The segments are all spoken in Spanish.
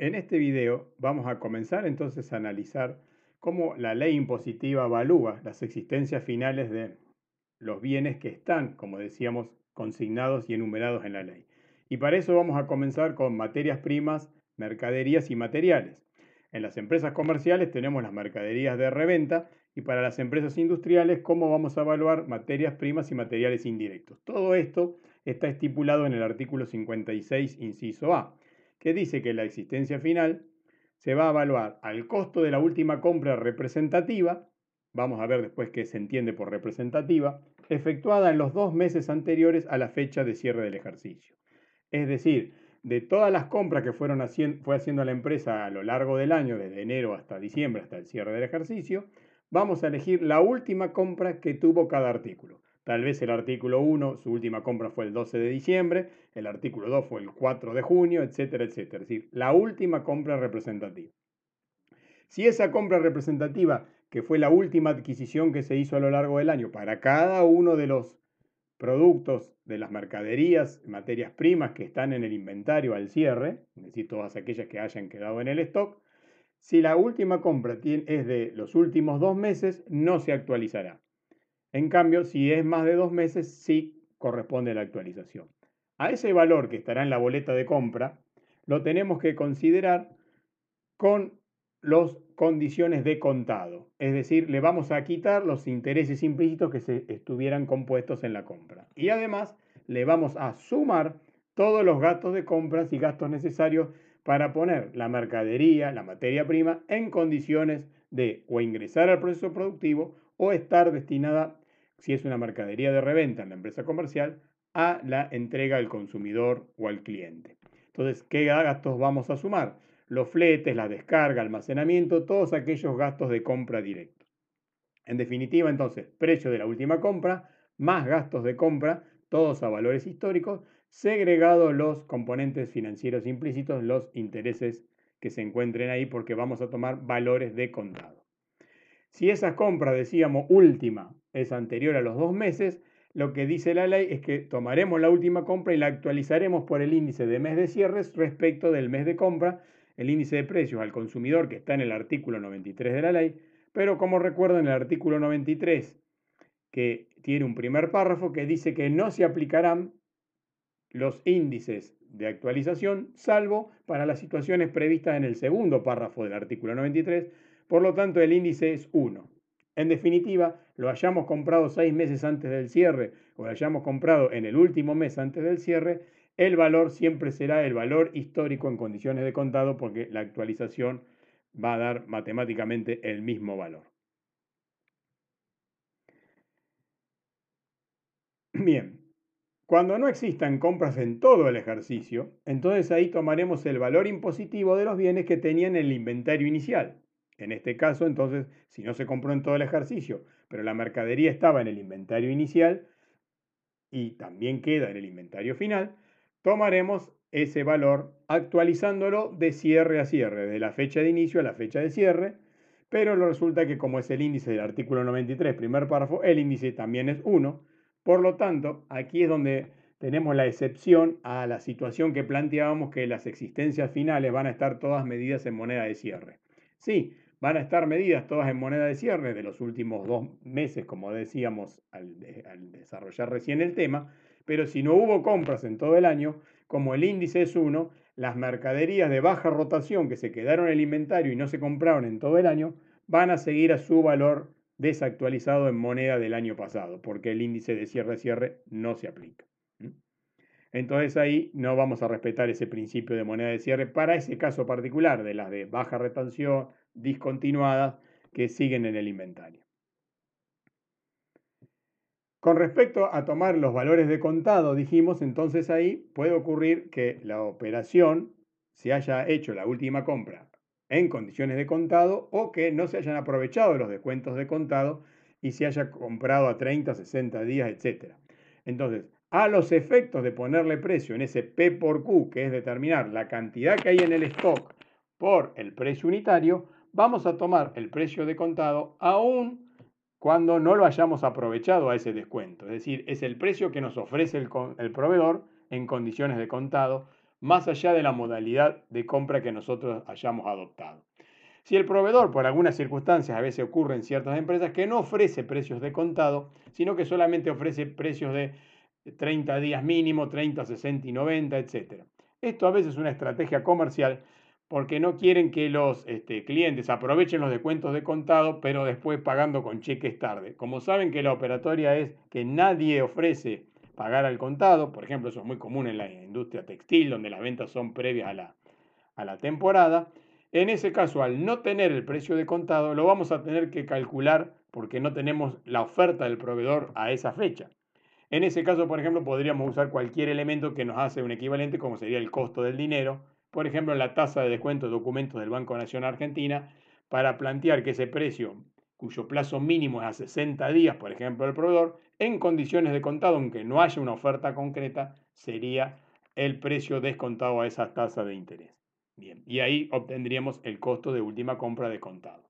En este video vamos a comenzar entonces a analizar cómo la ley impositiva evalúa las existencias finales de los bienes que están, como decíamos, consignados y enumerados en la ley. Y para eso vamos a comenzar con materias primas, mercaderías y materiales. En las empresas comerciales tenemos las mercaderías de reventa y para las empresas industriales cómo vamos a evaluar materias primas y materiales indirectos. Todo esto está estipulado en el artículo 56, inciso A que dice que la existencia final se va a evaluar al costo de la última compra representativa, vamos a ver después qué se entiende por representativa, efectuada en los dos meses anteriores a la fecha de cierre del ejercicio. Es decir, de todas las compras que fueron fue haciendo la empresa a lo largo del año, desde enero hasta diciembre, hasta el cierre del ejercicio, vamos a elegir la última compra que tuvo cada artículo. Tal vez el artículo 1, su última compra fue el 12 de diciembre, el artículo 2 fue el 4 de junio, etcétera, etcétera. Es decir, la última compra representativa. Si esa compra representativa, que fue la última adquisición que se hizo a lo largo del año para cada uno de los productos de las mercaderías, materias primas que están en el inventario al cierre, es decir, todas aquellas que hayan quedado en el stock, si la última compra es de los últimos dos meses, no se actualizará. En cambio, si es más de dos meses, sí corresponde la actualización. A ese valor que estará en la boleta de compra, lo tenemos que considerar con las condiciones de contado. Es decir, le vamos a quitar los intereses implícitos que se estuvieran compuestos en la compra. Y además, le vamos a sumar todos los gastos de compras y gastos necesarios para poner la mercadería, la materia prima, en condiciones de o ingresar al proceso productivo o estar destinada, si es una mercadería de reventa en la empresa comercial, a la entrega al consumidor o al cliente. Entonces, ¿qué gastos vamos a sumar? Los fletes, la descarga, almacenamiento, todos aquellos gastos de compra directos. En definitiva, entonces, precio de la última compra, más gastos de compra, todos a valores históricos, segregados los componentes financieros implícitos, los intereses que se encuentren ahí, porque vamos a tomar valores de contado. Si esa compra, decíamos, última es anterior a los dos meses, lo que dice la ley es que tomaremos la última compra y la actualizaremos por el índice de mes de cierres respecto del mes de compra, el índice de precios al consumidor que está en el artículo 93 de la ley, pero como recuerdan el artículo 93, que tiene un primer párrafo que dice que no se aplicarán los índices de actualización, salvo para las situaciones previstas en el segundo párrafo del artículo 93, por lo tanto, el índice es 1. En definitiva, lo hayamos comprado seis meses antes del cierre o lo hayamos comprado en el último mes antes del cierre, el valor siempre será el valor histórico en condiciones de contado porque la actualización va a dar matemáticamente el mismo valor. Bien, cuando no existan compras en todo el ejercicio, entonces ahí tomaremos el valor impositivo de los bienes que tenían el inventario inicial. En este caso, entonces, si no se compró en todo el ejercicio, pero la mercadería estaba en el inventario inicial y también queda en el inventario final, tomaremos ese valor actualizándolo de cierre a cierre, de la fecha de inicio a la fecha de cierre, pero resulta que como es el índice del artículo 93, primer párrafo, el índice también es 1. Por lo tanto, aquí es donde tenemos la excepción a la situación que planteábamos que las existencias finales van a estar todas medidas en moneda de cierre. Sí, Van a estar medidas todas en moneda de cierre de los últimos dos meses, como decíamos al, desarrollar recién el tema, pero si no hubo compras en todo el año, como el índice es uno, las mercaderías de baja rotación que se quedaron en el inventario y no se compraron en todo el año, van a seguir a su valor desactualizado en moneda del año pasado, porque el índice de cierre-cierre no se aplica. Entonces ahí no vamos a respetar ese principio de moneda de cierre para ese caso particular de las de baja retención, discontinuadas que siguen en el inventario. Con respecto a tomar los valores de contado, dijimos, entonces ahí puede ocurrir que la operación se haya hecho la última compra en condiciones de contado o que no se hayan aprovechado los descuentos de contado y se haya comprado a 30, 60 días, etc. Entonces, a los efectos de ponerle precio en ese P por Q, que es determinar la cantidad que hay en el stock por el precio unitario, vamos a tomar el precio de contado aún cuando no lo hayamos aprovechado a ese descuento. Es decir, es el precio que nos ofrece el, proveedor en condiciones de contado más allá de la modalidad de compra que nosotros hayamos adoptado. Si el proveedor, por algunas circunstancias, a veces ocurre en ciertas empresas, que no ofrece precios de contado, sino que solamente ofrece precios de 30 días mínimo, 30, 60 y 90, etc. Esto a veces es una estrategia comercial porque no quieren que los este, clientes aprovechen los descuentos de contado, pero después pagando con cheques tarde. Como saben que la operatoria es que nadie ofrece pagar al contado, por ejemplo, eso es muy común en la industria textil, donde las ventas son previas a la, a la temporada, en ese caso, al no tener el precio de contado, lo vamos a tener que calcular porque no tenemos la oferta del proveedor a esa fecha. En ese caso, por ejemplo, podríamos usar cualquier elemento que nos hace un equivalente, como sería el costo del dinero, por ejemplo, la tasa de descuento de documentos del Banco Nacional Argentina, para plantear que ese precio, cuyo plazo mínimo es a 60 días, por ejemplo, el proveedor, en condiciones de contado, aunque no haya una oferta concreta, sería el precio descontado a esa tasa de interés. Bien, y ahí obtendríamos el costo de última compra de contado.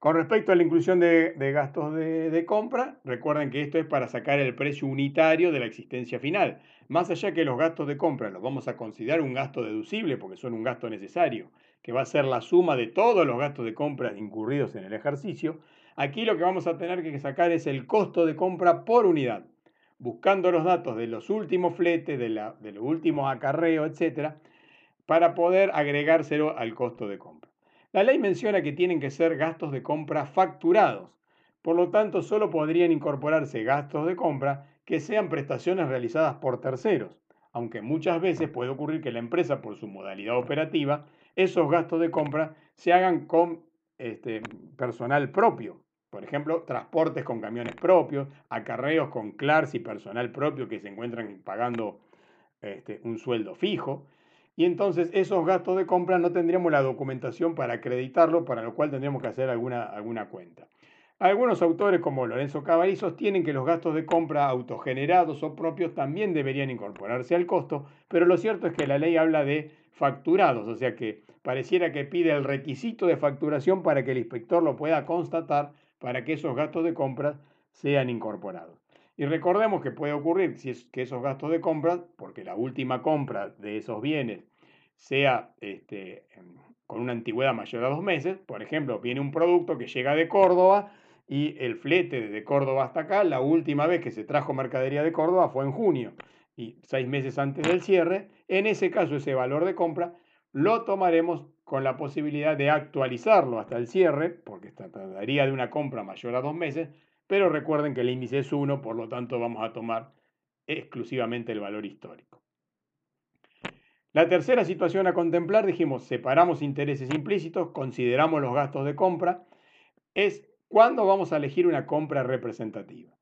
Con respecto a la inclusión de, gastos de, compra, recuerden que esto es para sacar el precio unitario de la existencia final. Más allá que los gastos de compra los vamos a considerar un gasto deducible porque son un gasto necesario, que va a ser la suma de todos los gastos de compra incurridos en el ejercicio, aquí lo que vamos a tener que sacar es el costo de compra por unidad, buscando los datos de los últimos fletes, de, de los últimos acarreos, etcétera, para poder agregárselo al costo de compra. La ley menciona que tienen que ser gastos de compra facturados. Por lo tanto, solo podrían incorporarse gastos de compra que sean prestaciones realizadas por terceros, aunque muchas veces puede ocurrir que la empresa, por su modalidad operativa, esos gastos de compra se hagan con este, personal propio. Por ejemplo, transportes con camiones propios, acarreos con CLARS y personal propio que se encuentran pagando este, un sueldo fijo y entonces esos gastos de compra no tendríamos la documentación para acreditarlo, para lo cual tendríamos que hacer alguna, alguna cuenta. Algunos autores, como Lorenzo Cavalli, sostienen que los gastos de compra autogenerados o propios también deberían incorporarse al costo, pero lo cierto es que la ley habla de facturados, o sea que pareciera que pide el requisito de facturación para que el inspector lo pueda constatar para que esos gastos de compra sean incorporados. Y recordemos que puede ocurrir si es que esos gastos de compra, porque la última compra de esos bienes sea este, con una antigüedad mayor a dos meses. Por ejemplo, viene un producto que llega de Córdoba y el flete desde Córdoba hasta acá, la última vez que se trajo mercadería de Córdoba fue en junio y seis meses antes del cierre. En ese caso, ese valor de compra lo tomaremos con la posibilidad de actualizarlo hasta el cierre, porque trataría de una compra mayor a dos meses, pero recuerden que el índice es 1, por lo tanto vamos a tomar exclusivamente el valor histórico. La tercera situación a contemplar, dijimos, separamos intereses implícitos, consideramos los gastos de compra, es cuándo vamos a elegir una compra representativa.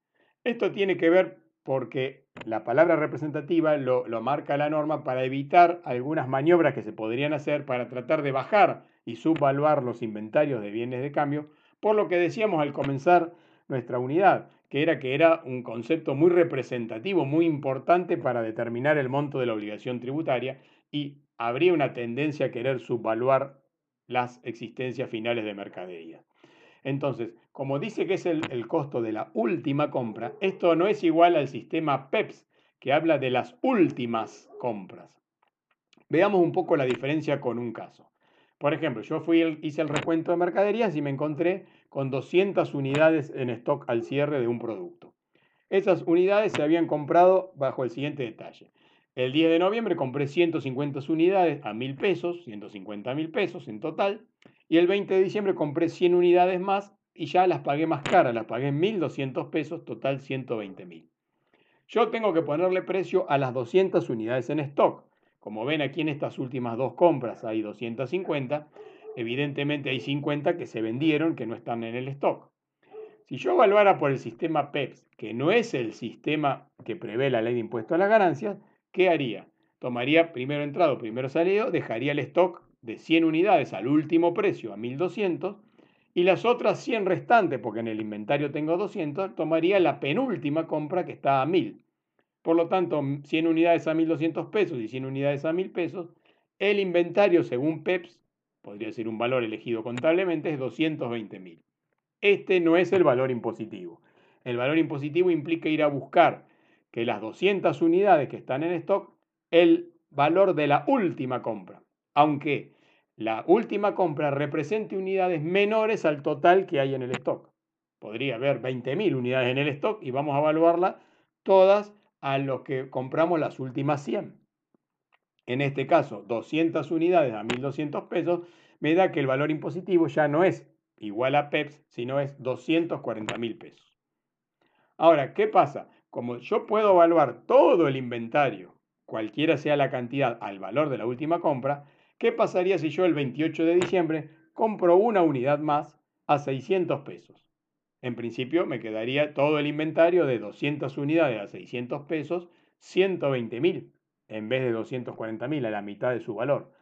Esto tiene que ver porque la palabra representativa lo, lo, marca la norma para evitar algunas maniobras que se podrían hacer para tratar de bajar y subvaluar los inventarios de bienes de cambio, por lo que decíamos al comenzar nuestra unidad, que era que era un concepto muy representativo, muy importante para determinar el monto de la obligación tributaria y habría una tendencia a querer subvaluar las existencias finales de mercadería. Entonces, como dice que es el, costo de la última compra, esto no es igual al sistema PEPS, que habla de las últimas compras. Veamos un poco la diferencia con un caso. Por ejemplo, yo fui, hice el recuento de mercaderías y me encontré con 200 unidades en stock al cierre de un producto. Esas unidades se habían comprado bajo el siguiente detalle. El 10 de noviembre compré 150 unidades a mil pesos, 150 mil pesos en total. Y el 20 de diciembre compré 100 unidades más y ya las pagué más caras, las pagué en 1.200 pesos, total 120 mil. Yo tengo que ponerle precio a las 200 unidades en stock. Como ven aquí en estas últimas dos compras hay 250, evidentemente hay 50 que se vendieron que no están en el stock. Si yo evaluara por el sistema PEPS, que no es el sistema que prevé la ley de impuesto a las ganancias, ¿qué haría? Tomaría primero entrado, primero salido, dejaría el stock de 100 unidades al último precio, a 1200, y las otras 100 restantes, porque en el inventario tengo 200, tomaría la penúltima compra que está a 1000. Por lo tanto, 100 unidades a 1200 pesos y 100 unidades a 1000 pesos, el inventario según PEPS, podría ser un valor elegido contablemente, es 220.000. Este no es el valor impositivo. El valor impositivo implica ir a buscar que las 200 unidades que están en stock, el valor de la última compra, aunque la última compra represente unidades menores al total que hay en el stock. Podría haber 20.000 unidades en el stock y vamos a evaluarlas todas a los que compramos las últimas 100. En este caso, 200 unidades a 1.200 pesos me da que el valor impositivo ya no es igual a PEPS, sino es 240.000 pesos. Ahora, ¿qué pasa? Como yo puedo evaluar todo el inventario, cualquiera sea la cantidad, al valor de la última compra, ¿qué pasaría si yo el 28 de diciembre compro una unidad más a 600 pesos? En principio me quedaría todo el inventario de 200 unidades a 600 pesos, 120.000 en vez de 240.000 a la mitad de su valor.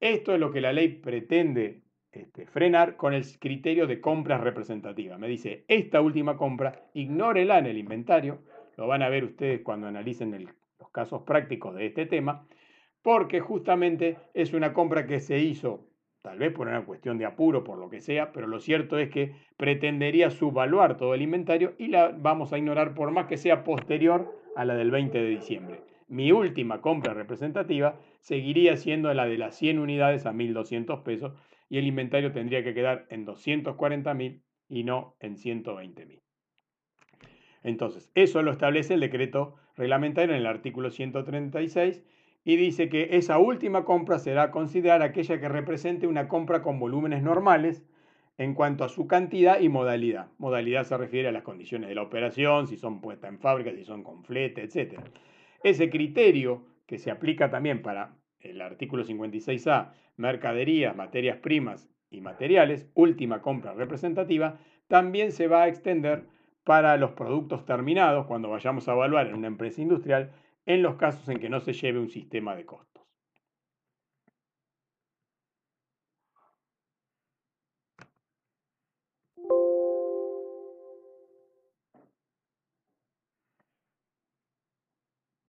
Esto es lo que la ley pretende este, frenar con el criterio de compras representativas. Me dice, esta última compra, ignórela en el inventario, lo van a ver ustedes cuando analicen los casos prácticos de este tema, porque justamente es una compra que se hizo tal vez por una cuestión de apuro, por lo que sea, pero lo cierto es que pretendería subvaluar todo el inventario y la vamos a ignorar por más que sea posterior a la del 20 de diciembre. Mi última compra representativa seguiría siendo la de las 100 unidades a 1.200 pesos y el inventario tendría que quedar en 240.000 y no en 120.000. Entonces, eso lo establece el decreto reglamentario en el artículo 136 y dice que esa última compra será considerada aquella que represente una compra con volúmenes normales en cuanto a su cantidad y modalidad. Modalidad se refiere a las condiciones de la operación, si son puestas en fábrica, si son con flete, etc. Ese criterio que se aplica también para el artículo 56A, mercaderías, materias primas y materiales, última compra representativa, también se va a extender para los productos terminados cuando vayamos a evaluar en una empresa industrial en los casos en que no se lleve un sistema de costo.